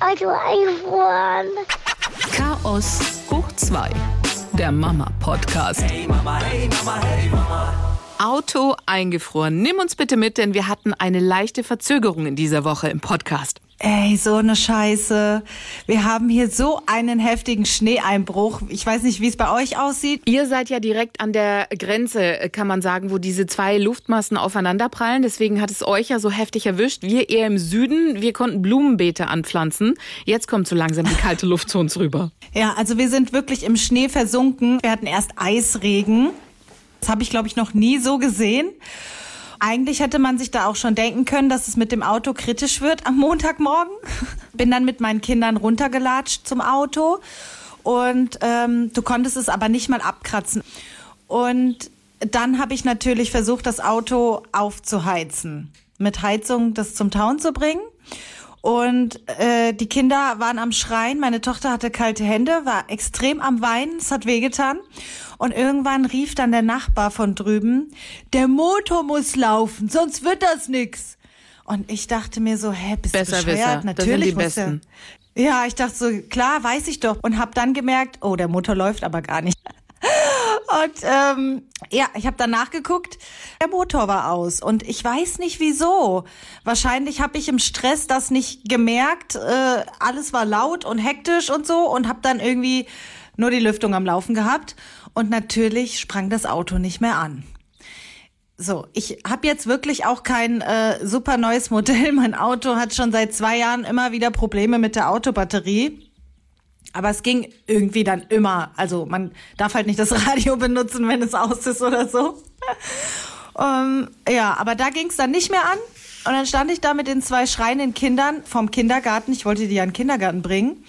Also eingefroren. Chaos hoch 2. Der Mama-Podcast. Hey Mama, hey Mama, hey Mama. Auto eingefroren. Nimm uns bitte mit, denn wir hatten eine leichte Verzögerung in dieser Woche im Podcast. Ey, so eine Scheiße. Wir haben hier so einen heftigen Schneeeinbruch. Ich weiß nicht, wie es bei euch aussieht. Ihr seid ja direkt an der Grenze, kann man sagen, wo diese zwei Luftmassen aufeinanderprallen. Deswegen hat es euch ja so heftig erwischt. Wir eher im Süden, wir konnten Blumenbeete anpflanzen. Jetzt kommt so langsam die kalte Luft zu uns rüber. Ja, also wir sind wirklich im Schnee versunken. Wir hatten erst Eisregen. Das habe ich, glaube ich, noch nie so gesehen. Eigentlich hätte man sich da auch schon denken können, dass es mit dem Auto kritisch wird am Montagmorgen. Bin dann mit meinen Kindern runtergelatscht zum Auto und ähm, du konntest es aber nicht mal abkratzen. Und dann habe ich natürlich versucht, das Auto aufzuheizen, mit Heizung das zum Town zu bringen. Und äh, die Kinder waren am Schreien. Meine Tochter hatte kalte Hände, war extrem am Weinen. Es hat wehgetan. Und irgendwann rief dann der Nachbar von drüben, der Motor muss laufen, sonst wird das nix. Und ich dachte mir so, hä, bist Besser du bescheuert? Wisser. Natürlich das sind die Besten. Ja, ich dachte so, klar, weiß ich doch. Und hab dann gemerkt, oh, der Motor läuft aber gar nicht. Und ähm, ja, ich habe dann nachgeguckt, der Motor war aus und ich weiß nicht wieso. Wahrscheinlich habe ich im Stress das nicht gemerkt. Äh, alles war laut und hektisch und so und habe dann irgendwie nur die Lüftung am Laufen gehabt und natürlich sprang das Auto nicht mehr an. So, ich habe jetzt wirklich auch kein äh, super neues Modell. Mein Auto hat schon seit zwei Jahren immer wieder Probleme mit der Autobatterie. Aber es ging irgendwie dann immer. Also man darf halt nicht das Radio benutzen, wenn es aus ist oder so. ähm, ja, aber da ging es dann nicht mehr an. Und dann stand ich da mit den zwei schreienden Kindern vom Kindergarten. Ich wollte die ja in den Kindergarten bringen.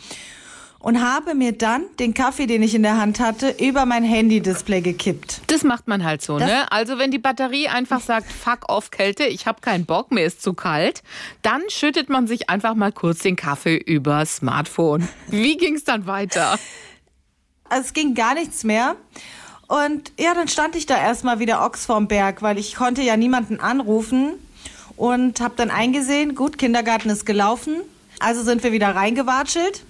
Und habe mir dann den Kaffee, den ich in der Hand hatte, über mein Handy-Display gekippt. Das macht man halt so, Das- ne? Also wenn die Batterie einfach sagt, fuck off Kälte, ich habe keinen Bock, mir ist zu kalt, dann schüttet man sich einfach mal kurz den Kaffee über Smartphone. Wie ging's dann weiter? Also es ging gar nichts mehr. Und ja, dann stand ich da erstmal wieder Ochs vorm Berg, weil ich konnte ja niemanden anrufen und habe dann eingesehen, gut, Kindergarten ist gelaufen. Also sind wir wieder reingewatschelt.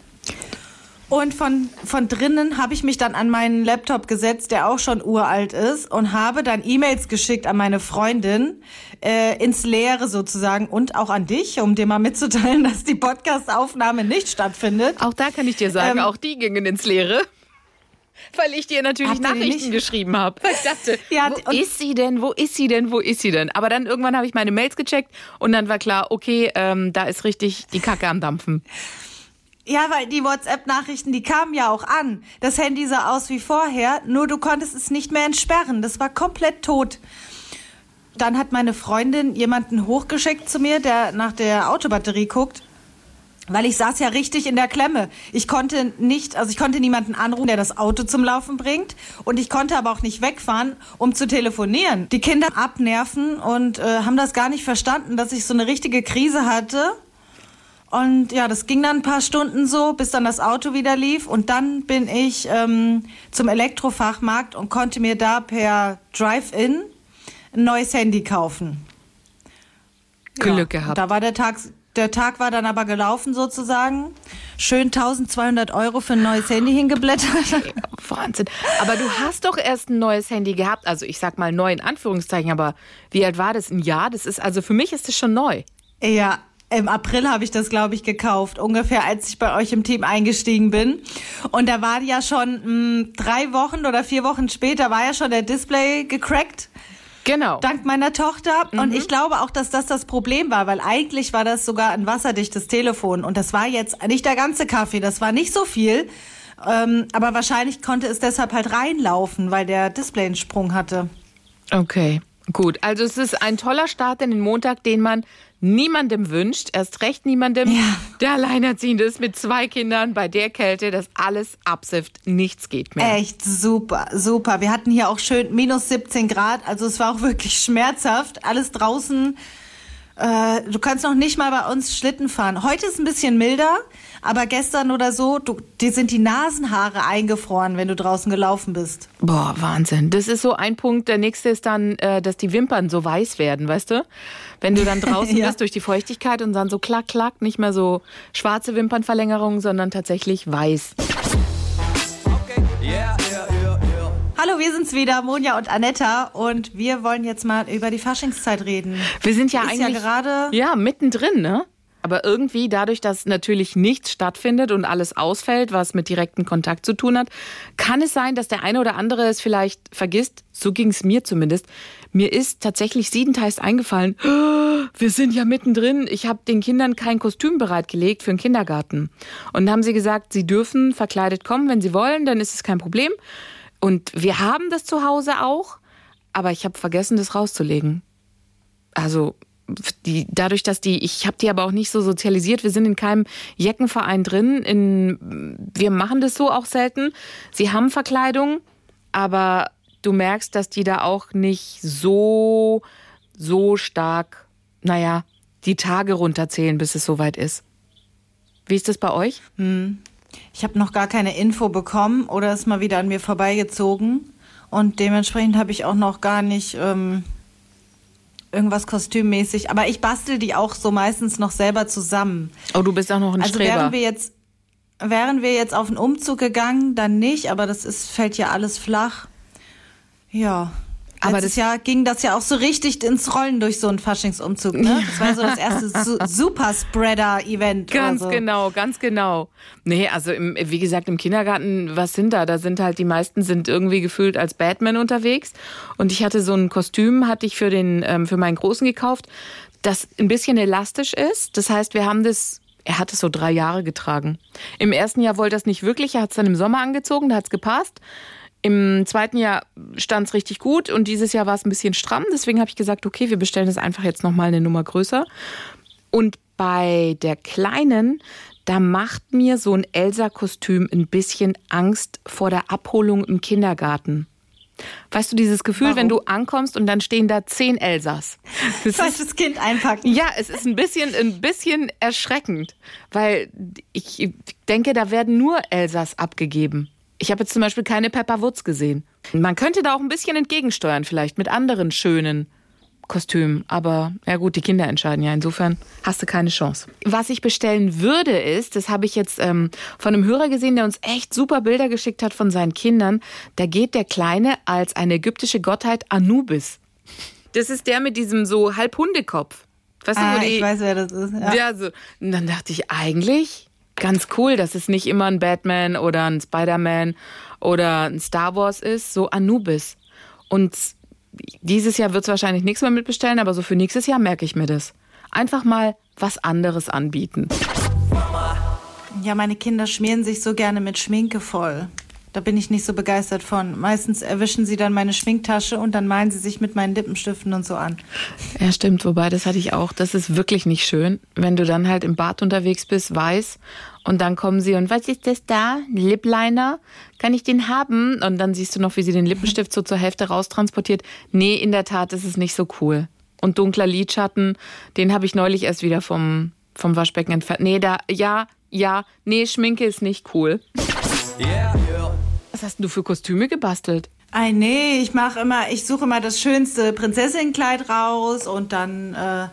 Und von, von drinnen habe ich mich dann an meinen Laptop gesetzt, der auch schon uralt ist, und habe dann E-Mails geschickt an meine Freundin, äh, ins Leere sozusagen, und auch an dich, um dir mal mitzuteilen, dass die Podcast-Aufnahme nicht stattfindet. Auch da kann ich dir sagen, Ähm, auch die gingen ins Leere. Weil ich dir natürlich Habt Nachrichten geschrieben habe. Ich dachte, Ja, wo ist sie denn? Wo ist sie denn? Wo ist sie denn? Aber dann irgendwann habe ich meine Mails gecheckt und dann war klar, okay, ähm, da ist richtig die Kacke am Dampfen. Ja, weil die WhatsApp-Nachrichten, die kamen ja auch an. Das Handy sah aus wie vorher, nur du konntest es nicht mehr entsperren. Das war komplett tot. Dann hat meine Freundin jemanden hochgeschickt zu mir, der nach der Autobatterie guckt. Weil ich saß ja richtig in der Klemme. Ich konnte nicht, also ich konnte niemanden anrufen, der das Auto zum Laufen bringt. Und ich konnte aber auch nicht wegfahren, um zu telefonieren. Die Kinder abnerven und äh, haben das gar nicht verstanden, dass ich so eine richtige Krise hatte. Und ja, das ging dann ein paar Stunden so, bis dann das Auto wieder lief. Und dann bin ich ähm, zum Elektrofachmarkt und konnte mir da per Drive-In ein neues Handy kaufen. Glück gehabt. Da war der Tag, der Tag war dann aber gelaufen sozusagen. Schön 1200 Euro für ein neues Handy hingeblättert. Wahnsinn. Aber du hast doch erst ein neues Handy gehabt. Also ich sag mal neu in Anführungszeichen, aber wie alt war das? Ein Jahr? Das ist, also für mich ist das schon neu. Ja, im April habe ich das, glaube ich, gekauft, ungefähr als ich bei euch im Team eingestiegen bin. Und da war ja schon mh, drei Wochen oder vier Wochen später, war ja schon der Display gecrackt. Genau. Dank meiner Tochter. Und ich glaube auch, dass das das Problem war, weil eigentlich war das sogar ein wasserdichtes Telefon. Und das war jetzt nicht der ganze Kaffee, das war nicht so viel. Ähm, aber wahrscheinlich konnte es deshalb halt reinlaufen, weil der Display einen Sprung hatte. Okay, gut. Also es ist ein toller Start in den Montag, den man niemandem wünscht. Erst recht niemandem, Ja. der alleinerziehend ist mit zwei Kindern bei der Kälte, dass alles absifft, nichts geht mehr. Echt super, super. Wir hatten hier auch schön minus 17 Grad, also es war auch wirklich schmerzhaft. Alles draußen Äh, du kannst noch nicht mal bei uns Schlitten fahren. Heute ist ein bisschen milder, aber gestern oder so, du, dir sind die Nasenhaare eingefroren, wenn du draußen gelaufen bist. Boah, Wahnsinn. Das ist so ein Punkt. Der nächste ist dann, äh, dass die Wimpern so weiß werden, weißt du? Wenn du dann draußen ja. bist durch die Feuchtigkeit und dann so klack, klack, nicht mehr so schwarze Wimpernverlängerung, sondern tatsächlich weiß. Hallo, wir sind's wieder, Monja und Anetta, und wir wollen jetzt mal über die Faschingszeit reden. Wir sind ja Ist eigentlich ja gerade ja mittendrin, ne? Aber irgendwie dadurch, dass natürlich nichts stattfindet und alles ausfällt, was mit direktem Kontakt zu tun hat, kann es sein, dass der eine oder andere es vielleicht vergisst. So ging es mir zumindest. Mir ist tatsächlich siebenteils eingefallen, wir sind ja mittendrin. Ich habe den Kindern kein Kostüm bereitgelegt für den Kindergarten. Und haben sie gesagt, sie dürfen verkleidet kommen, wenn sie wollen, dann ist es kein Problem. Und wir haben das zu Hause auch, aber ich habe vergessen, das rauszulegen. Also die, dadurch, dass die, ich habe die aber auch nicht so sozialisiert, wir sind in keinem Jeckenverein drin. In, wir machen das so auch selten. Sie haben Verkleidung, aber du merkst, dass die da auch nicht so, so stark, naja, die Tage runterzählen, bis es soweit ist. Wie ist das bei euch? Hm. Ich habe noch gar keine Info bekommen oder ist mal wieder an mir vorbeigezogen. Und dementsprechend habe ich auch noch gar nicht ähm, irgendwas kostümmäßig. Aber ich bastel die auch so meistens noch selber zusammen. Oh, du bist auch noch ein also Streber. Wären wir jetzt, wären wir jetzt auf einen Umzug gegangen, dann nicht. Aber das ist, fällt ja alles flach. Ja, aber Letztes das Jahr ging das ja auch so richtig ins Rollen durch so einen Faschingsumzug. Ne? Das war so das erste Superspreader-Event. Ganz so. genau, ganz genau. Nee, also im, wie gesagt, im Kindergarten, was sind da? Da sind halt die meisten sind irgendwie gefühlt als Batman unterwegs. Und ich hatte so ein Kostüm, hatte ich für den ähm, für meinen Großen gekauft, das ein bisschen elastisch ist. Das heißt, wir haben das er hat es so drei Jahre getragen. Im ersten Jahr wollte er es nicht wirklich, er hat es dann im Sommer angezogen, da hat es gepasst. Im zweiten Jahr stand es richtig gut und dieses Jahr war es ein bisschen stramm. Deswegen habe ich gesagt, okay, wir bestellen es einfach jetzt nochmal eine Nummer größer. Und bei der kleinen, da macht mir so ein Elsa-Kostüm ein bisschen Angst vor der Abholung im Kindergarten. Weißt du, dieses Gefühl, Warum? wenn du ankommst und dann stehen da zehn Elsas. Das Falsches Kind einpacken. Ja, es ist ein bisschen, ein bisschen erschreckend, weil ich denke, da werden nur Elsas abgegeben. Ich habe jetzt zum Beispiel keine Pepper Woods gesehen. Man könnte da auch ein bisschen entgegensteuern, vielleicht mit anderen schönen Kostümen. Aber ja gut, die Kinder entscheiden ja. Insofern hast du keine Chance. Was ich bestellen würde, ist, das habe ich jetzt ähm, von einem Hörer gesehen, der uns echt super Bilder geschickt hat von seinen Kindern. Da geht der Kleine als eine ägyptische Gottheit Anubis. Das ist der mit diesem so Halbhundekopf. Weißt ah, du, die, ich weiß, wer das ist. Ja. ja so. Und dann dachte ich, eigentlich ganz cool, dass es nicht immer ein Batman oder ein Spider-Man oder ein Star Wars ist, so Anubis. Und dieses Jahr wird es wahrscheinlich nichts mehr mitbestellen, aber so für nächstes Jahr merke ich mir das. Einfach mal was anderes anbieten. Ja, meine Kinder schmieren sich so gerne mit Schminke voll. Da bin ich nicht so begeistert von. Meistens erwischen sie dann meine Schminktasche und dann malen sie sich mit meinen Lippenstiften und so an. Ja, stimmt. Wobei, das hatte ich auch. Das ist wirklich nicht schön, wenn du dann halt im Bad unterwegs bist, weiß, und dann kommen sie und was ist das da? Lipliner? Kann ich den haben? Und dann siehst du noch, wie sie den Lippenstift so zur Hälfte raustransportiert. Nee, in der Tat ist es nicht so cool. Und dunkler Lidschatten, den habe ich neulich erst wieder vom, vom Waschbecken entfernt. Nee, da, ja, ja, nee, Schminke ist nicht cool. Yeah. Was hast du für Kostüme gebastelt? Ei, nee, ich mache immer, ich suche immer das schönste Prinzessinnenkleid raus und dann äh,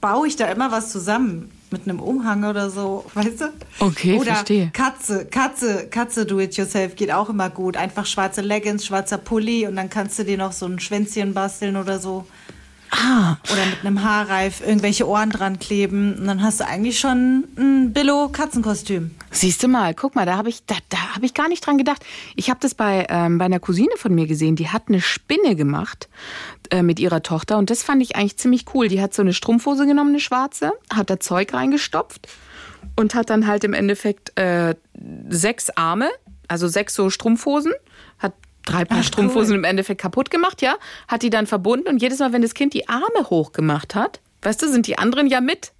baue ich da immer was zusammen mit einem Umhang oder so, weißt du? Okay, oder verstehe. Katze, Katze, Katze do it yourself geht auch immer gut. Einfach schwarze Leggings, schwarzer Pulli und dann kannst du dir noch so ein Schwänzchen basteln oder so. Ah. Oder mit einem Haarreif irgendwelche Ohren dran kleben. Und dann hast du eigentlich schon ein Billo-Katzenkostüm. Siehst du mal, guck mal, da habe ich, da, da hab ich gar nicht dran gedacht. Ich habe das bei, ähm, bei einer Cousine von mir gesehen, die hat eine Spinne gemacht äh, mit ihrer Tochter. Und das fand ich eigentlich ziemlich cool. Die hat so eine Strumpfhose genommen, eine schwarze, hat da Zeug reingestopft und hat dann halt im Endeffekt äh, sechs Arme, also sechs so Strumpfhosen, hat drei Paar Ach, Strumpfhosen cool. im Endeffekt kaputt gemacht, ja, hat die dann verbunden und jedes Mal, wenn das Kind die Arme hochgemacht hat, weißt du, sind die anderen ja mit,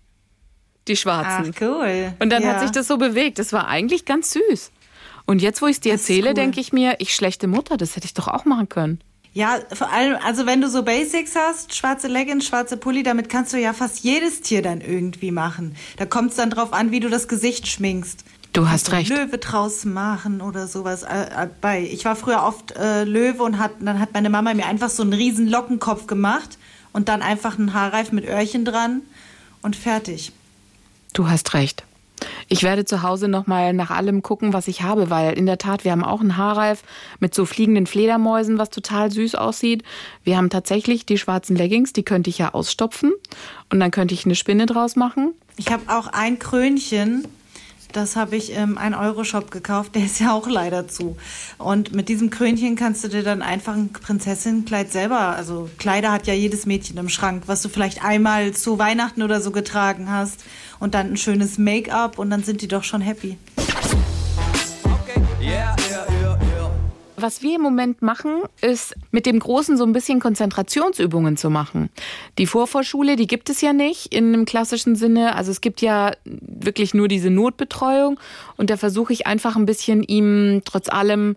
die Schwarzen. Ach, cool. Und dann ja. hat sich das so bewegt. Das war eigentlich ganz süß. Und jetzt, wo ich es dir erzähle, cool. denke ich mir, ich schlechte Mutter, das hätte ich doch auch machen können. Ja, vor allem, also wenn du so Basics hast, schwarze Leggings, schwarze Pulli, damit kannst du ja fast jedes Tier dann irgendwie machen. Da kommt es dann drauf an, wie du das Gesicht schminkst. Du hast recht. Löwe draus machen oder sowas. Äh, äh, bei. Ich war früher oft äh, Löwe und hat, dann hat meine Mama mir einfach so einen riesen Lockenkopf gemacht und dann einfach einen Haarreif mit Öhrchen dran und fertig. Du hast recht. Ich werde zu Hause nochmal nach allem gucken, was ich habe, weil in der Tat, wir haben auch einen Haarreif mit so fliegenden Fledermäusen, was total süß aussieht. Wir haben tatsächlich die schwarzen Leggings, die könnte ich ja ausstopfen und dann könnte ich eine Spinne draus machen. Ich habe auch ein Krönchen, das habe ich im 1-Euro-Shop gekauft. Der ist ja auch leider zu. Und mit diesem Krönchen kannst du dir dann einfach ein Prinzessinnenkleid selber, also Kleider hat ja jedes Mädchen im Schrank, was du vielleicht einmal zu Weihnachten oder so getragen hast. Und dann ein schönes Make-up und dann sind die doch schon happy. Was wir im Moment machen, ist mit dem Großen so ein bisschen Konzentrationsübungen zu machen. Die Vorvorschule, die gibt es ja nicht in einem klassischen Sinne. Also es gibt ja wirklich nur diese Notbetreuung. Und da versuche ich einfach ein bisschen ihm trotz allem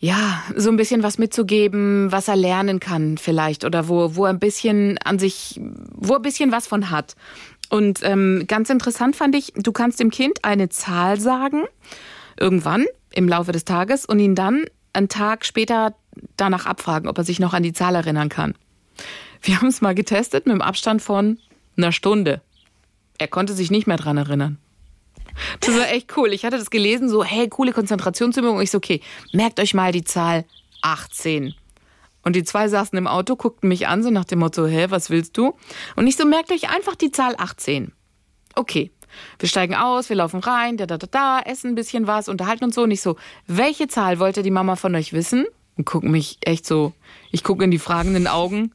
ja, so ein bisschen was mitzugeben, was er lernen kann vielleicht oder wo, wo er ein bisschen an sich, wo er ein bisschen was von hat. Und ähm, ganz interessant fand ich, du kannst dem Kind eine Zahl sagen, irgendwann im Laufe des Tages und ihn dann einen Tag später danach abfragen, ob er sich noch an die Zahl erinnern kann. Wir haben es mal getestet mit einem Abstand von einer Stunde. Er konnte sich nicht mehr dran erinnern. Das war echt cool. Ich hatte das gelesen, so, hey, coole Konzentrationsübung. Und ich so, okay, merkt euch mal die Zahl 18. Und die zwei saßen im Auto, guckten mich an, so nach dem Motto, hä, was willst du? Und ich so, merkt euch einfach die Zahl 18. Okay, wir steigen aus, wir laufen rein, da, da, da, da, essen ein bisschen was, unterhalten uns so. Und ich so, welche Zahl wollte die Mama von euch wissen? Und gucken mich echt so, ich gucke in die fragenden Augen.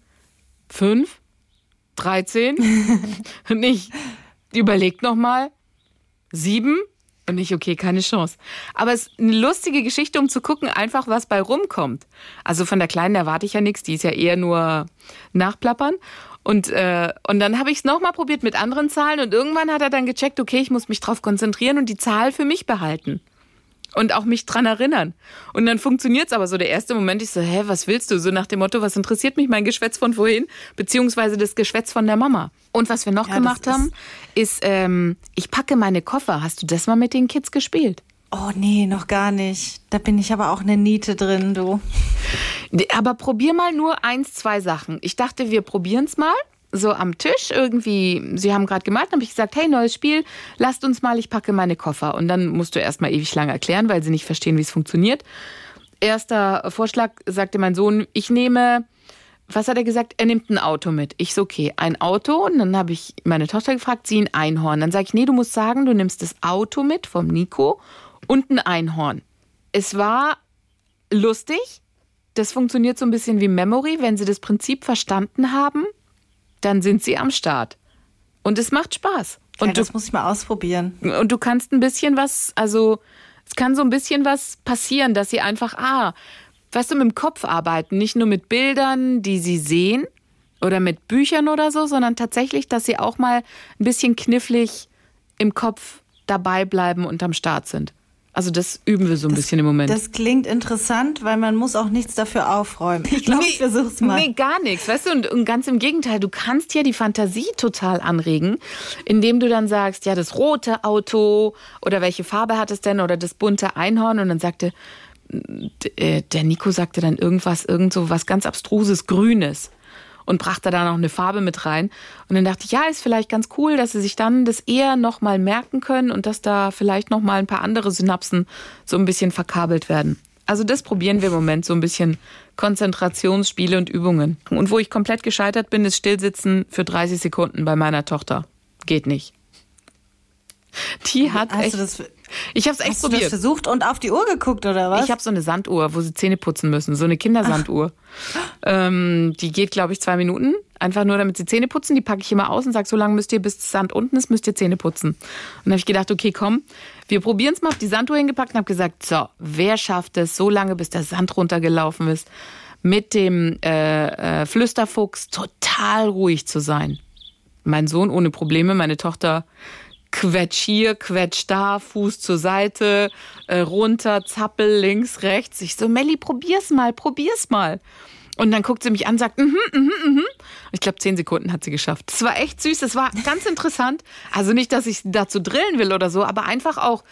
Fünf? Dreizehn? Und ich überlegt nochmal. Sieben? Und ich, okay, keine Chance. Aber es ist eine lustige Geschichte, um zu gucken, einfach was bei rumkommt. Also von der Kleinen erwarte ich ja nichts, die ist ja eher nur nachplappern. Und, äh, und dann habe ich es nochmal probiert mit anderen Zahlen und irgendwann hat er dann gecheckt, okay, ich muss mich drauf konzentrieren und die Zahl für mich behalten. Und auch mich dran erinnern. Und dann funktioniert's aber so. Der erste Moment, ich so, hä, was willst du? So nach dem Motto, was interessiert mich mein Geschwätz von vorhin? Beziehungsweise das Geschwätz von der Mama. Und was wir noch ja, gemacht haben, ist, ähm, ich packe meine Koffer. Hast du das mal mit den Kids gespielt? Oh nee, noch gar nicht. Da bin ich aber auch eine Niete drin, du. Aber probier mal nur eins, zwei Sachen. Ich dachte, wir probieren es mal. So am Tisch irgendwie, sie haben gerade gemalt, habe ich gesagt, hey, neues Spiel, lasst uns mal, ich packe meine Koffer. Und dann musst du erst mal ewig lang erklären, weil sie nicht verstehen, wie es funktioniert. Erster Vorschlag sagte mein Sohn, ich nehme, was hat er gesagt? Er nimmt ein Auto mit. Ich so, okay, ein Auto. Und dann habe ich meine Tochter gefragt, sie ein Einhorn. Dann sage ich, nee, du musst sagen, du nimmst das Auto mit vom Nico und ein Einhorn. Es war lustig. Das funktioniert so ein bisschen wie Memory. Wenn Sie das Prinzip verstanden haben, dann sind Sie am Start. Und es macht Spaß. Und ja, das du, muss ich mal ausprobieren. Und du kannst ein bisschen was, also es kann so ein bisschen was passieren, dass Sie einfach, ah, weißt du, mit dem Kopf arbeiten. Nicht nur mit Bildern, die Sie sehen oder mit Büchern oder so, sondern tatsächlich, dass Sie auch mal ein bisschen knifflig im Kopf dabei bleiben und am Start sind. Also das üben wir so ein das, bisschen im Moment. Das klingt interessant, weil man muss auch nichts dafür aufräumen. Ich glaube, nee, ich versuch's mal. Nee, gar nichts. Weißt du, und, und, ganz im Gegenteil, du kannst ja die Fantasie total anregen, indem du dann sagst, ja, das rote Auto oder welche Farbe hat es denn oder das bunte Einhorn und dann sagte äh, der Nico sagte dann irgendwas, irgend so was ganz abstruses Grünes und brachte da noch eine Farbe mit rein. Und dann dachte ich, ja, ist vielleicht ganz cool, dass sie sich dann das eher nochmal merken können und dass da vielleicht nochmal ein paar andere Synapsen so ein bisschen verkabelt werden. Also das probieren wir im Moment so ein bisschen Konzentrationsspiele und Übungen. Und wo ich komplett gescheitert bin, ist Stillsitzen für 30 Sekunden bei meiner Tochter. Geht nicht. Die hat Hast echt. Ich habe es echt Hast probiert. Du das versucht und auf die Uhr geguckt oder was? Ich habe so eine Sanduhr, wo sie Zähne putzen müssen, so eine Kindersanduhr. Ähm, die geht, glaube ich, zwei Minuten. Einfach nur, damit sie Zähne putzen. Die packe ich immer aus und sage, so lange müsst ihr, bis das Sand unten ist, müsst ihr Zähne putzen. Und dann habe ich gedacht, okay, komm, wir probieren es mal. Auf die Sanduhr hingepackt und habe gesagt, so, wer schafft es so lange, bis der Sand runtergelaufen ist, mit dem äh, äh, Flüsterfuchs total ruhig zu sein? Mein Sohn ohne Probleme, meine Tochter Quetsch hier, quetsch da, Fuß zur Seite, äh, runter, zappel, links, rechts. Ich so, Melli, probier's mal, probier's mal. Und dann guckt sie mich an, sagt, mhm, mhm, mhm. Ich glaube, zehn Sekunden hat sie geschafft. Das war echt süß, das war ganz interessant. Also nicht, dass ich dazu drillen will oder so, aber einfach auch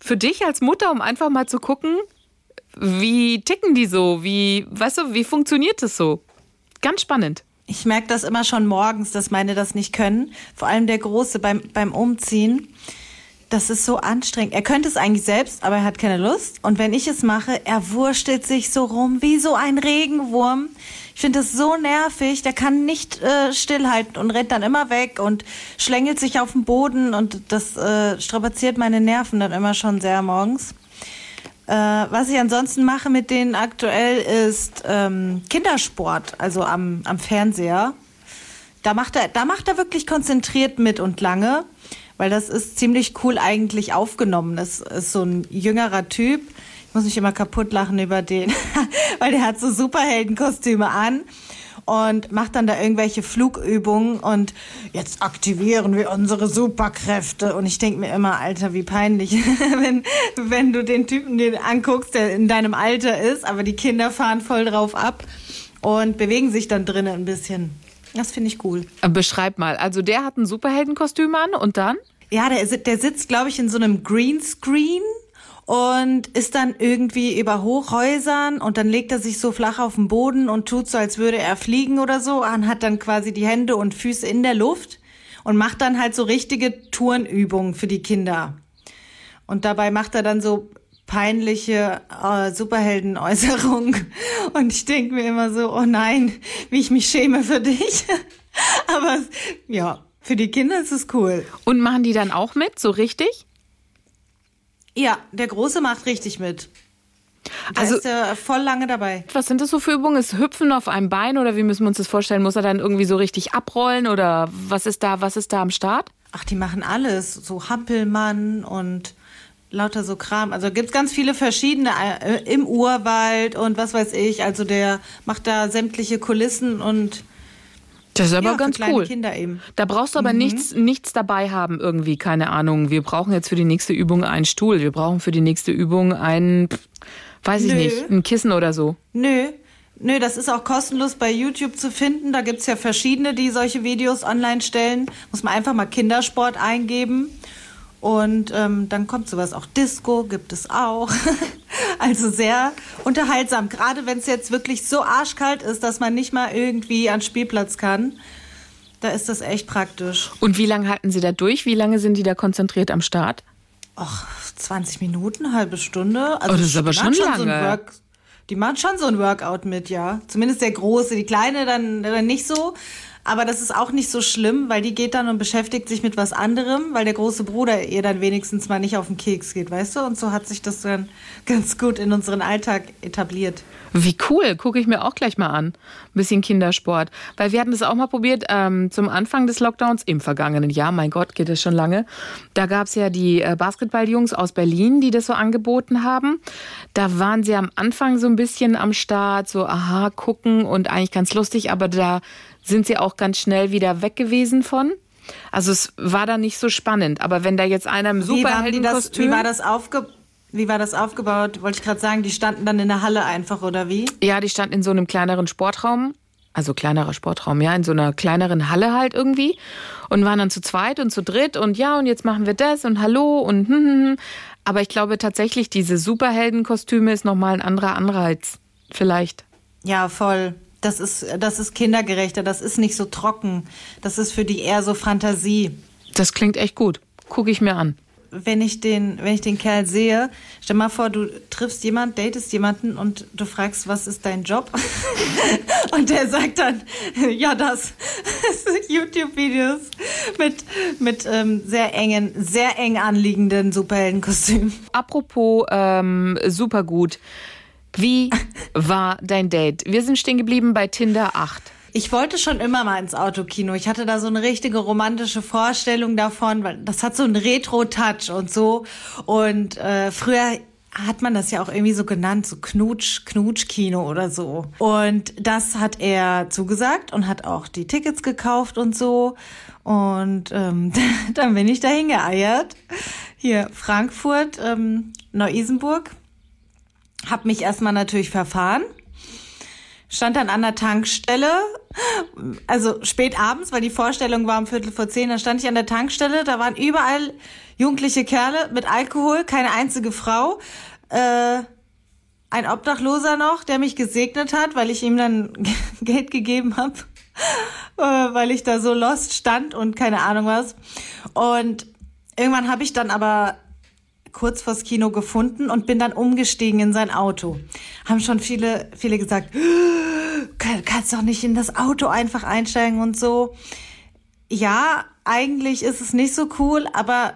für dich als Mutter, um einfach mal zu gucken, wie ticken die so, wie, weißt du, wie funktioniert das so? Ganz spannend. Ich merke das immer schon morgens, dass meine das nicht können. Vor allem der Große beim, beim Umziehen. Das ist so anstrengend. Er könnte es eigentlich selbst, aber er hat keine Lust. Und wenn ich es mache, er wurstelt sich so rum wie so ein Regenwurm. Ich finde das so nervig. Der kann nicht äh, stillhalten und rennt dann immer weg und schlängelt sich auf den Boden. Und das äh, strapaziert meine Nerven dann immer schon sehr morgens. Äh, was ich ansonsten mache mit denen aktuell ist ähm, Kindersport, also am, am Fernseher. Da macht er, da macht er wirklich konzentriert mit und lange, weil das ist ziemlich cool eigentlich aufgenommen. Das ist so ein jüngerer Typ. Ich muss mich immer kaputt lachen über den, weil der hat so Superheldenkostüme an und macht dann da irgendwelche Flugübungen und jetzt aktivieren wir unsere Superkräfte. Und ich denke mir immer, Alter, wie peinlich, wenn, wenn du den Typen den anguckst, der in deinem Alter ist, aber die Kinder fahren voll drauf ab und bewegen sich dann drinnen ein bisschen. Das finde ich cool. Beschreib mal. Also der hat ein Superheldenkostüm an und dann? Ja, der, der sitzt, glaube ich, in so einem Greenscreen und ist dann irgendwie über Hochhäusern und dann legt er sich so flach auf den Boden und tut so, als würde er fliegen oder so und hat dann quasi die Hände und Füße in der Luft und macht dann halt so richtige Turnübungen für die Kinder. Und dabei macht er dann so peinliche äh, Superheldenäußerungen. Und ich denke mir immer so, oh nein, wie ich mich schäme für dich. Aber ja, für die Kinder ist es cool. Und machen die dann auch mit, so richtig? Ja, der Große macht richtig mit. Da also, ist er voll lange dabei. Was sind das so für Übungen? Ist Hüpfen auf einem Bein oder wie müssen wir uns das vorstellen? Muss er dann irgendwie so richtig abrollen oder was ist da, was ist da am Start? Ach, die machen alles. So Hampelmann und lauter so Kram. Also gibt's ganz viele verschiedene äh, im Urwald und was weiß ich. Also der macht da sämtliche Kulissen und das ist aber ja, ganz cool. Kinder eben. Da brauchst du aber mhm. nichts, nichts dabei haben, irgendwie, keine Ahnung. Wir brauchen jetzt für die nächste Übung einen Stuhl. Wir brauchen für die nächste Übung ein, weiß ich Nö. nicht, ein Kissen oder so. Nö. Nö, das ist auch kostenlos bei YouTube zu finden. Da gibt's ja verschiedene, die solche Videos online stellen. Muss man einfach mal Kindersport eingeben. Und ähm, dann kommt sowas auch. Disco gibt es auch. also sehr unterhaltsam. Gerade wenn es jetzt wirklich so arschkalt ist, dass man nicht mal irgendwie an Spielplatz kann. Da ist das echt praktisch. Und wie lange halten Sie da durch? Wie lange sind die da konzentriert am Start? Ach, 20 Minuten, halbe Stunde. Also oh, das ist aber schon lange. So Work, die machen schon so ein Workout mit, ja. Zumindest der Große. Die Kleine dann, dann nicht so. Aber das ist auch nicht so schlimm, weil die geht dann und beschäftigt sich mit was anderem, weil der große Bruder ihr dann wenigstens mal nicht auf den Keks geht, weißt du? Und so hat sich das dann ganz gut in unseren Alltag etabliert. Wie cool, gucke ich mir auch gleich mal an. Ein bisschen Kindersport. Weil wir hatten das auch mal probiert ähm, zum Anfang des Lockdowns im vergangenen Jahr. Mein Gott, geht das schon lange. Da gab es ja die äh, Basketballjungs aus Berlin, die das so angeboten haben. Da waren sie am Anfang so ein bisschen am Start, so aha, gucken und eigentlich ganz lustig, aber da sind sie auch ganz schnell wieder weg gewesen von. Also es war da nicht so spannend. Aber wenn da jetzt einer im Superheldenkostüm... Wie war das aufge wie war das aufgebaut? Wollte ich gerade sagen, die standen dann in der Halle einfach oder wie? Ja, die standen in so einem kleineren Sportraum. Also kleinerer Sportraum, ja, in so einer kleineren Halle halt irgendwie. Und waren dann zu zweit und zu dritt und ja, und jetzt machen wir das und hallo und hm, hm, hm. Aber ich glaube tatsächlich, diese Superheldenkostüme ist nochmal ein anderer Anreiz. Vielleicht. Ja, voll. Das ist, das ist kindergerechter, das ist nicht so trocken. Das ist für die eher so Fantasie. Das klingt echt gut. Gucke ich mir an. Wenn ich den, wenn ich den Kerl sehe, stell mal vor, du triffst jemanden, datest jemanden und du fragst, was ist dein Job? und der sagt dann, ja, das. YouTube-Videos mit, mit ähm, sehr engen, sehr eng anliegenden Superheldenkostümen. Apropos ähm, super gut. Wie war dein Date? Wir sind stehen geblieben bei Tinder 8. Ich wollte schon immer mal ins Autokino. Ich hatte da so eine richtige romantische Vorstellung davon, weil das hat so einen Retro-Touch und so. Und äh, früher hat man das ja auch irgendwie so genannt, so Knutsch, Knutsch-Kino oder so. Und das hat er zugesagt und hat auch die Tickets gekauft und so. Und ähm, dann bin ich dahin geeiert. Hier, Frankfurt, ähm, Neu-Isenburg. Hab mich erstmal natürlich verfahren. Stand dann an der Tankstelle, also spät abends, weil die Vorstellung war um Viertel vor zehn, da stand ich an der Tankstelle, da waren überall jugendliche Kerle mit Alkohol, keine einzige Frau. Äh, ein Obdachloser noch, der mich gesegnet hat, weil ich ihm dann Geld gegeben habe, äh, weil ich da so lost stand und keine Ahnung was. Und irgendwann habe ich dann aber kurz vors Kino gefunden und bin dann umgestiegen in sein Auto. Haben schon viele, viele gesagt, kannst doch nicht in das Auto einfach einsteigen und so. Ja, eigentlich ist es nicht so cool, aber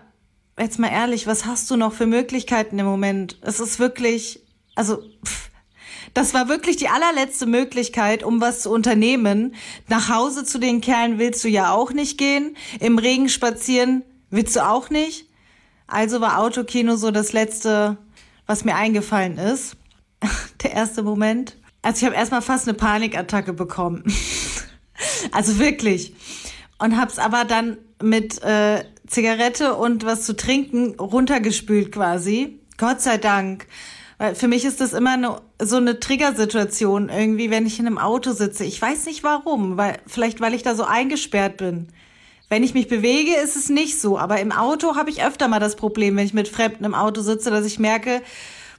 jetzt mal ehrlich, was hast du noch für Möglichkeiten im Moment? Es ist wirklich, also, pff, das war wirklich die allerletzte Möglichkeit, um was zu unternehmen. Nach Hause zu den Kerlen willst du ja auch nicht gehen. Im Regen spazieren willst du auch nicht. Also war Autokino so das letzte, was mir eingefallen ist. Der erste Moment. Also ich habe erstmal fast eine Panikattacke bekommen. also wirklich. Und hab's aber dann mit äh, Zigarette und was zu trinken runtergespült quasi. Gott sei Dank. Weil für mich ist das immer eine, so eine Triggersituation irgendwie, wenn ich in einem Auto sitze. Ich weiß nicht warum, weil vielleicht weil ich da so eingesperrt bin. Wenn ich mich bewege, ist es nicht so, aber im Auto habe ich öfter mal das Problem, wenn ich mit Fremden im Auto sitze, dass ich merke,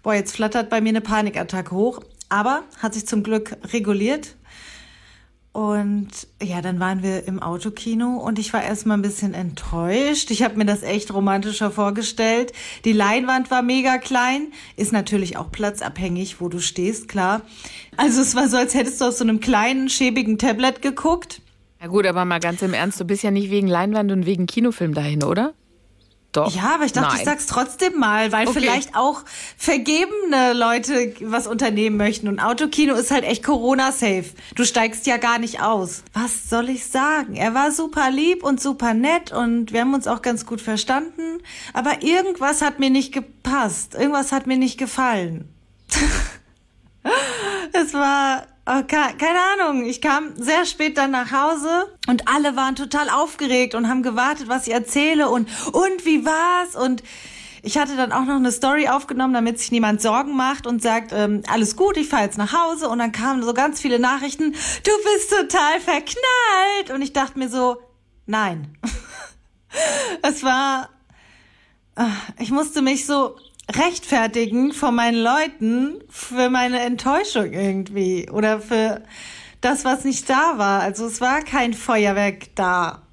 boah, jetzt flattert bei mir eine Panikattacke hoch. Aber hat sich zum Glück reguliert. Und ja, dann waren wir im Autokino und ich war erstmal ein bisschen enttäuscht. Ich habe mir das echt romantischer vorgestellt. Die Leinwand war mega klein, ist natürlich auch platzabhängig, wo du stehst, klar. Also es war so, als hättest du auf so einem kleinen, schäbigen Tablet geguckt. Ja gut, aber mal ganz im Ernst, du bist ja nicht wegen Leinwand und wegen Kinofilm dahin, oder? Doch. Ja, aber ich dachte, Nein. ich sag's trotzdem mal, weil okay. vielleicht auch vergebene Leute was unternehmen möchten. Und Autokino ist halt echt Corona-safe. Du steigst ja gar nicht aus. Was soll ich sagen? Er war super lieb und super nett und wir haben uns auch ganz gut verstanden. Aber irgendwas hat mir nicht gepasst. Irgendwas hat mir nicht gefallen. es war Oh, keine Ahnung. Ich kam sehr spät dann nach Hause und alle waren total aufgeregt und haben gewartet, was ich erzähle und und wie war's und ich hatte dann auch noch eine Story aufgenommen, damit sich niemand Sorgen macht und sagt, ähm, alles gut, ich fahre jetzt nach Hause. Und dann kamen so ganz viele Nachrichten, du bist total verknallt. Und ich dachte mir so, nein. es war, ah, ich musste mich so rechtfertigen von meinen Leuten für meine Enttäuschung irgendwie oder für das, was nicht da war. Also es war kein Feuerwerk da.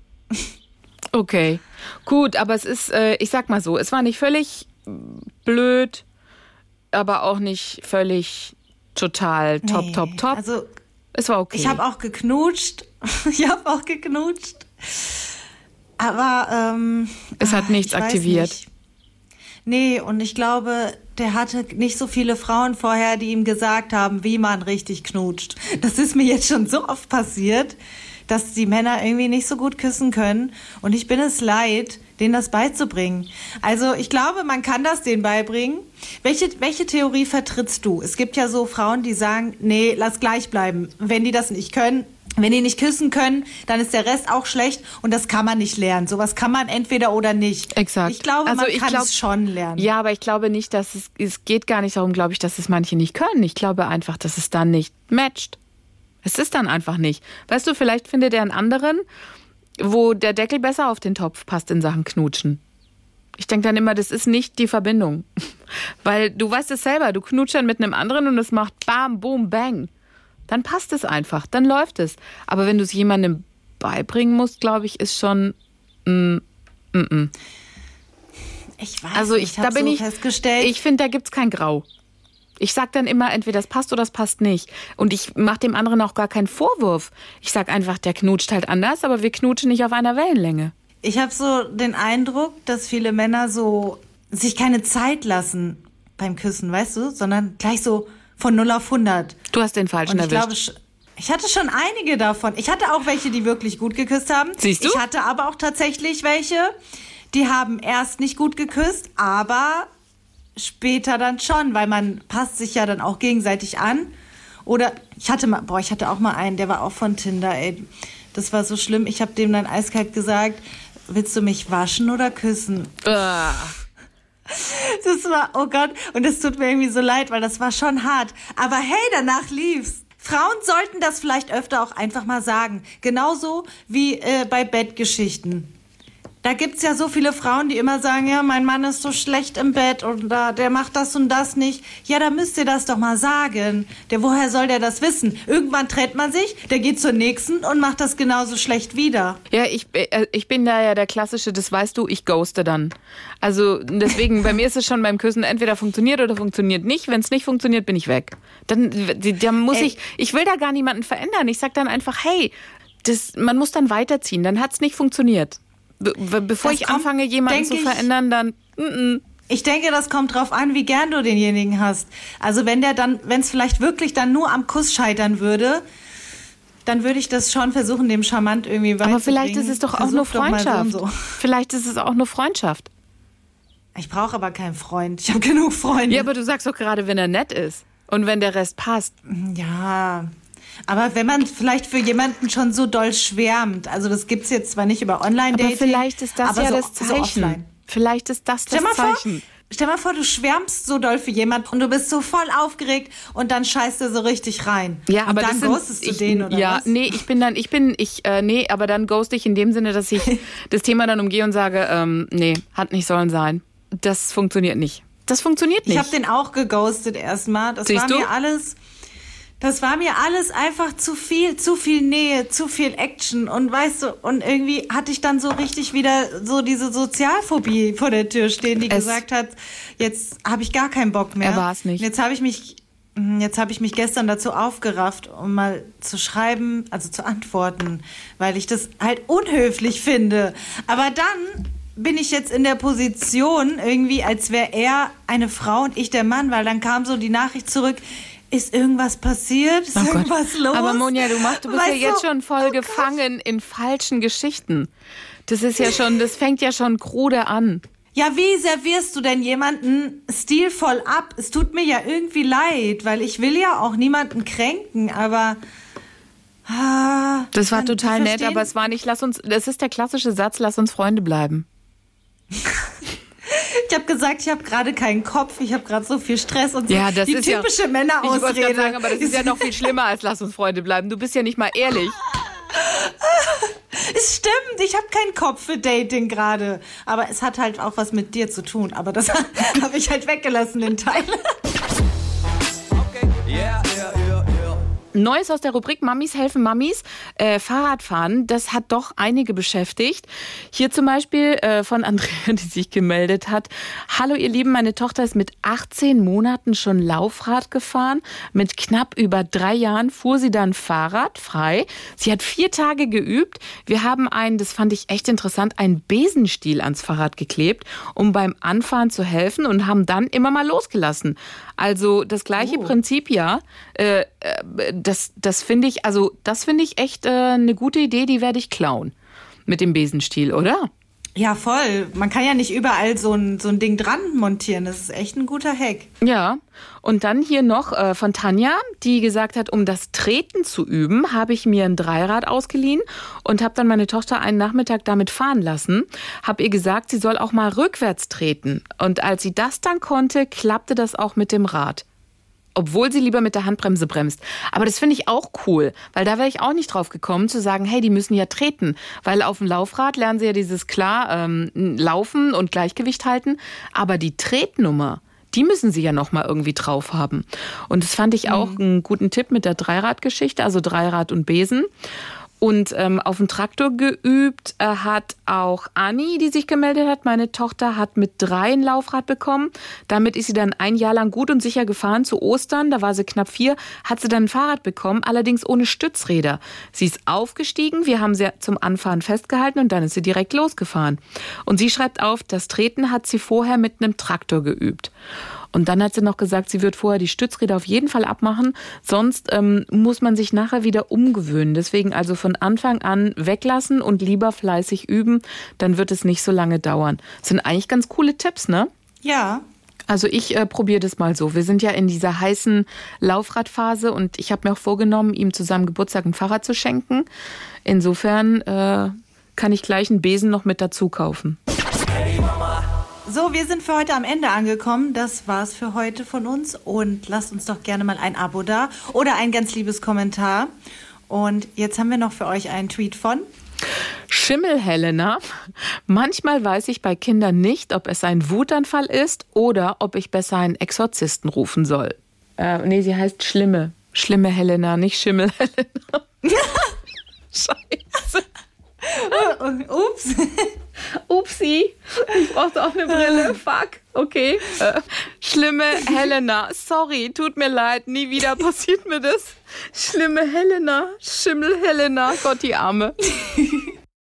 Okay, gut, aber es ist, äh, ich sag mal so, es war nicht völlig blöd, aber auch nicht völlig total top, nee, top, top. Also es war okay. Ich habe auch geknutscht. ich habe auch geknutscht. Aber ähm, es hat nichts aktiviert. Nicht. Nee, und ich glaube, der hatte nicht so viele Frauen vorher, die ihm gesagt haben, wie man richtig knutscht. Das ist mir jetzt schon so oft passiert, dass die Männer irgendwie nicht so gut küssen können. Und ich bin es leid, denen das beizubringen. Also ich glaube, man kann das denen beibringen. Welche, welche Theorie vertrittst du? Es gibt ja so Frauen, die sagen, nee, lass gleich bleiben. Wenn die das nicht können, wenn die nicht küssen können, dann ist der Rest auch schlecht und das kann man nicht lernen. Sowas kann man entweder oder nicht. Exakt. Ich glaube, also man kann glaub, es schon lernen. Ja, aber ich glaube nicht, dass es, es geht gar nicht darum, glaube ich, dass es manche nicht können. Ich glaube einfach, dass es dann nicht matcht. Es ist dann einfach nicht. Weißt du, vielleicht findet er einen anderen, wo der Deckel besser auf den Topf passt in Sachen Knutschen. Ich denke dann immer, das ist nicht die Verbindung. Weil du weißt es selber, du knutschst dann mit einem anderen und es macht bam, boom, bang dann passt es einfach, dann läuft es. Aber wenn du es jemandem beibringen musst, glaube ich, ist schon. Mm, mm, mm. Ich weiß, also ich, ich da bin so ich festgestellt. Ich finde, da gibt es kein Grau. Ich sage dann immer, entweder das passt oder das passt nicht. Und ich mache dem anderen auch gar keinen Vorwurf. Ich sage einfach, der knutscht halt anders, aber wir knutschen nicht auf einer Wellenlänge. Ich habe so den Eindruck, dass viele Männer so sich keine Zeit lassen beim Küssen, weißt du, sondern gleich so von 0 auf 100. Du hast den falschen Und ich erwischt. Glaube, ich hatte schon einige davon. Ich hatte auch welche, die wirklich gut geküsst haben. Siehst du? Ich hatte aber auch tatsächlich welche, die haben erst nicht gut geküsst, aber später dann schon, weil man passt sich ja dann auch gegenseitig an. Oder ich hatte mal, boah, ich hatte auch mal einen, der war auch von Tinder, ey. Das war so schlimm. Ich habe dem dann eiskalt gesagt, willst du mich waschen oder küssen? Ah. Das war, oh Gott, und es tut mir irgendwie so leid, weil das war schon hart. Aber hey, danach lief's. Frauen sollten das vielleicht öfter auch einfach mal sagen. Genauso wie äh, bei Bettgeschichten. Da gibt's ja so viele Frauen, die immer sagen, ja, mein Mann ist so schlecht im Bett und da, der macht das und das nicht. Ja, da müsst ihr das doch mal sagen. Der, woher soll der das wissen? Irgendwann trennt man sich, der geht zur nächsten und macht das genauso schlecht wieder. Ja, ich, äh, ich bin da ja der klassische, das weißt du, ich ghoste dann. Also deswegen, bei mir ist es schon beim Küssen, entweder funktioniert oder funktioniert nicht. Wenn es nicht funktioniert, bin ich weg. Dann, dann muss Ey. ich, ich will da gar niemanden verändern. Ich sag dann einfach, hey, das, man muss dann weiterziehen. Dann hat's nicht funktioniert. Be bevor das ich kommt, anfange, jemanden zu verändern, dann. Mm -mm. Ich denke, das kommt drauf an, wie gern du denjenigen hast. Also wenn der dann, wenn es vielleicht wirklich dann nur am Kuss scheitern würde, dann würde ich das schon versuchen, dem charmant irgendwie weiterzubringen. Aber vielleicht ist es doch auch nur Freundschaft. So so. Vielleicht ist es auch nur Freundschaft. Ich brauche aber keinen Freund. Ich habe genug Freunde. Ja, aber du sagst doch gerade, wenn er nett ist und wenn der Rest passt. Ja, aber wenn man vielleicht für jemanden schon so doll schwärmt, also das gibt es jetzt zwar nicht über Online-Dating. Aber vielleicht ist das ja so, das Zeichen. So vielleicht ist das das Zeichen. Vor, stell mal vor, du schwärmst so doll für jemanden und du bist so voll aufgeregt und dann scheißt er so richtig rein. Ja, und aber dann ghostest du den oder ja, was? nee, ich bin dann, ich bin, ich, äh, nee, aber dann ghost ich in dem Sinne, dass ich das Thema dann umgehe und sage, ähm, nee, hat nicht sollen sein. Das funktioniert nicht. Das funktioniert nicht. Ich habe den auch geghostet erstmal. Das Siehst war du? mir alles das war mir alles einfach zu viel, zu viel Nähe, zu viel Action und weißt du, und irgendwie hatte ich dann so richtig wieder so diese Sozialphobie vor der Tür stehen, die es gesagt hat, jetzt habe ich gar keinen Bock mehr. Er war es nicht. Jetzt habe ich mich hm, Jetzt habe ich mich gestern dazu aufgerafft, um mal zu schreiben, also zu antworten, weil ich das halt unhöflich finde. Aber dann bin ich jetzt in der Position irgendwie, als wäre er eine Frau und ich der Mann, weil dann kam so die Nachricht zurück, ist irgendwas passiert? Ist oh irgendwas Gott. los? Aber Monja, du machst, du bist weißt ja jetzt schon voll oh gefangen Gott. in falschen Geschichten. Das ist ja schon, das fängt ja schon krude an. Ja, wie servierst du denn jemanden stilvoll ab? Es tut mir ja irgendwie leid, weil ich will ja auch niemanden kränken, aber ah, das war total nett, aber es war nicht, lass uns, das ist der klassische Satz, lass uns Freunde bleiben. Ich habe gesagt, ich habe gerade keinen Kopf, ich habe gerade so viel Stress und so. Ja, das die ist typische ja, Männerausrede. Ich sagen, aber das ist ja noch viel schlimmer als lass uns Freunde bleiben. Du bist ja nicht mal ehrlich. Es stimmt, ich habe keinen Kopf für Dating gerade. Aber es hat halt auch was mit dir zu tun. Aber das habe ich halt weggelassen, den Teil. Okay. Yeah. Neues aus der Rubrik Mamis helfen Mamis. Äh, Fahrradfahren, das hat doch einige beschäftigt. Hier zum Beispiel äh, von Andrea, die sich gemeldet hat. Hallo ihr Lieben, meine Tochter ist mit 18 Monaten schon Laufrad gefahren. Mit knapp über drei Jahren fuhr sie dann Fahrrad frei. Sie hat vier Tage geübt. Wir haben einen, das fand ich echt interessant, einen Besenstiel ans Fahrrad geklebt, um beim Anfahren zu helfen und haben dann immer mal losgelassen. Also das gleiche oh. Prinzip ja. Äh, das das finde ich, also das finde ich echt äh, eine gute Idee, die werde ich klauen. Mit dem Besenstiel, oder? Ja, voll. Man kann ja nicht überall so ein, so ein Ding dran montieren. Das ist echt ein guter Hack. Ja. Und dann hier noch äh, von Tanja, die gesagt hat, um das Treten zu üben, habe ich mir ein Dreirad ausgeliehen und habe dann meine Tochter einen Nachmittag damit fahren lassen. Habe ihr gesagt, sie soll auch mal rückwärts treten. Und als sie das dann konnte, klappte das auch mit dem Rad obwohl sie lieber mit der Handbremse bremst. Aber das finde ich auch cool, weil da wäre ich auch nicht drauf gekommen zu sagen, hey, die müssen ja treten, weil auf dem Laufrad lernen sie ja dieses klar ähm, Laufen und Gleichgewicht halten, aber die Tretnummer, die müssen sie ja noch mal irgendwie drauf haben. Und das fand ich auch mhm. einen guten Tipp mit der Dreiradgeschichte, also Dreirad und Besen und ähm, auf dem Traktor geübt äh, hat auch Anni, die sich gemeldet hat. Meine Tochter hat mit drei ein Laufrad bekommen. Damit ist sie dann ein Jahr lang gut und sicher gefahren. Zu Ostern, da war sie knapp vier, hat sie dann ein Fahrrad bekommen, allerdings ohne Stützräder. Sie ist aufgestiegen, wir haben sie zum Anfahren festgehalten und dann ist sie direkt losgefahren. Und sie schreibt auf, das Treten hat sie vorher mit einem Traktor geübt. Und dann hat sie noch gesagt, sie wird vorher die Stützräder auf jeden Fall abmachen, sonst ähm, muss man sich nachher wieder umgewöhnen. Deswegen also von Anfang an weglassen und lieber fleißig üben, dann wird es nicht so lange dauern. Das sind eigentlich ganz coole Tipps, ne? Ja, Also ich äh, probiere das mal so. Wir sind ja in dieser heißen Laufradphase und ich habe mir auch vorgenommen, ihm zu seinem Geburtstag ein Fahrrad zu schenken. Insofern äh, kann ich gleich einen Besen noch mit dazu kaufen. So, wir sind für heute am Ende angekommen. Das war's für heute von uns. Und lasst uns doch gerne mal ein Abo da oder ein ganz liebes Kommentar. Und jetzt haben wir noch für euch einen Tweet von Schimmel Helena. Manchmal weiß ich bei Kindern nicht, ob es ein Wutanfall ist oder ob ich besser einen Exorzisten rufen soll. Äh, nee, sie heißt Schlimme. Schlimme Helena, nicht Schimmel Helena. Scheiße. Ups. Upsi. Ich brauchte auch eine Brille. Fuck. Okay. Äh, schlimme Helena. Sorry, tut mir leid. Nie wieder passiert mir das. Schlimme Helena. Schimmel Helena. Gott, die Arme.